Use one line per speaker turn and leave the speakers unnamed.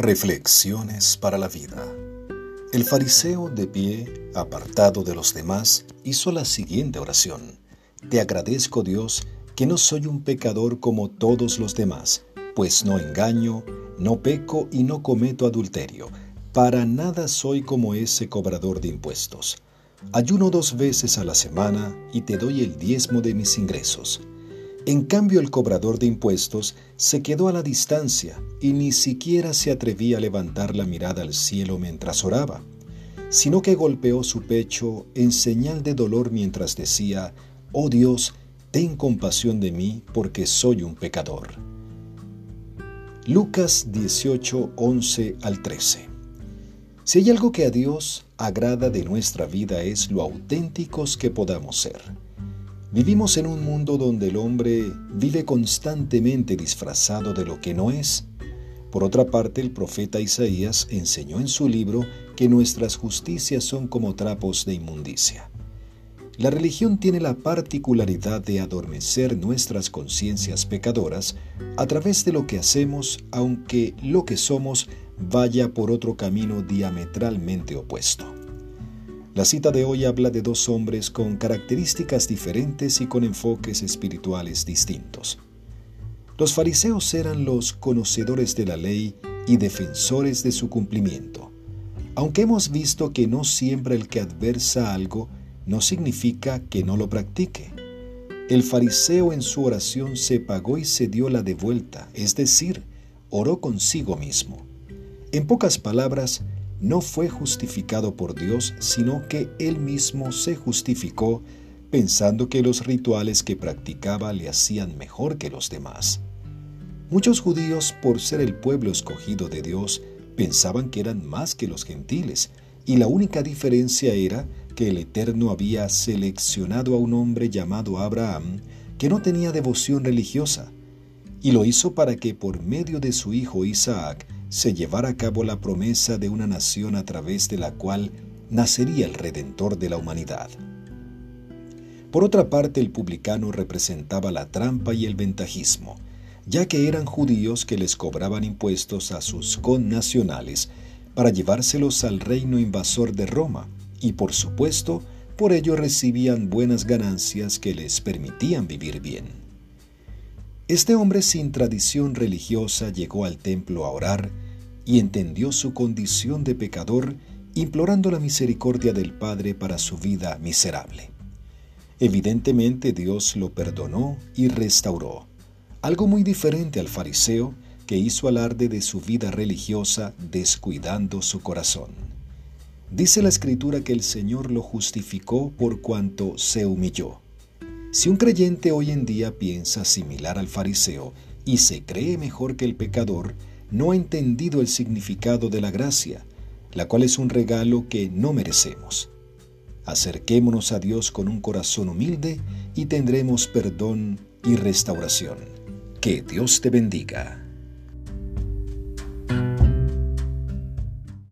Reflexiones para la vida. El fariseo de pie, apartado de los demás, hizo la siguiente oración. Te agradezco Dios que no soy un pecador como todos los demás, pues no engaño, no peco y no cometo adulterio. Para nada soy como ese cobrador de impuestos. Ayuno dos veces a la semana y te doy el diezmo de mis ingresos. En cambio, el cobrador de impuestos se quedó a la distancia y ni siquiera se atrevía a levantar la mirada al cielo mientras oraba, sino que golpeó su pecho en señal de dolor mientras decía, Oh Dios, ten compasión de mí porque soy un pecador. Lucas 18, 11 al 13. Si hay algo que a Dios agrada de nuestra vida es lo auténticos que podamos ser. Vivimos en un mundo donde el hombre vive constantemente disfrazado de lo que no es. Por otra parte, el profeta Isaías enseñó en su libro que nuestras justicias son como trapos de inmundicia. La religión tiene la particularidad de adormecer nuestras conciencias pecadoras a través de lo que hacemos, aunque lo que somos vaya por otro camino diametralmente opuesto. La cita de hoy habla de dos hombres con características diferentes y con enfoques espirituales distintos. Los fariseos eran los conocedores de la ley y defensores de su cumplimiento. Aunque hemos visto que no siempre el que adversa algo no significa que no lo practique. El fariseo en su oración se pagó y se dio la de vuelta, es decir, oró consigo mismo. En pocas palabras, no fue justificado por Dios, sino que él mismo se justificó pensando que los rituales que practicaba le hacían mejor que los demás. Muchos judíos, por ser el pueblo escogido de Dios, pensaban que eran más que los gentiles, y la única diferencia era que el Eterno había seleccionado a un hombre llamado Abraham que no tenía devoción religiosa, y lo hizo para que por medio de su hijo Isaac se llevara a cabo la promesa de una nación a través de la cual nacería el Redentor de la humanidad. Por otra parte, el publicano representaba la trampa y el ventajismo, ya que eran judíos que les cobraban impuestos a sus connacionales para llevárselos al reino invasor de Roma, y por supuesto, por ello recibían buenas ganancias que les permitían vivir bien. Este hombre sin tradición religiosa llegó al templo a orar y entendió su condición de pecador, implorando la misericordia del Padre para su vida miserable. Evidentemente Dios lo perdonó y restauró, algo muy diferente al fariseo que hizo alarde de su vida religiosa descuidando su corazón. Dice la escritura que el Señor lo justificó por cuanto se humilló. Si un creyente hoy en día piensa similar al fariseo y se cree mejor que el pecador, no ha entendido el significado de la gracia, la cual es un regalo que no merecemos. Acerquémonos a Dios con un corazón humilde y tendremos perdón y restauración. Que Dios te bendiga.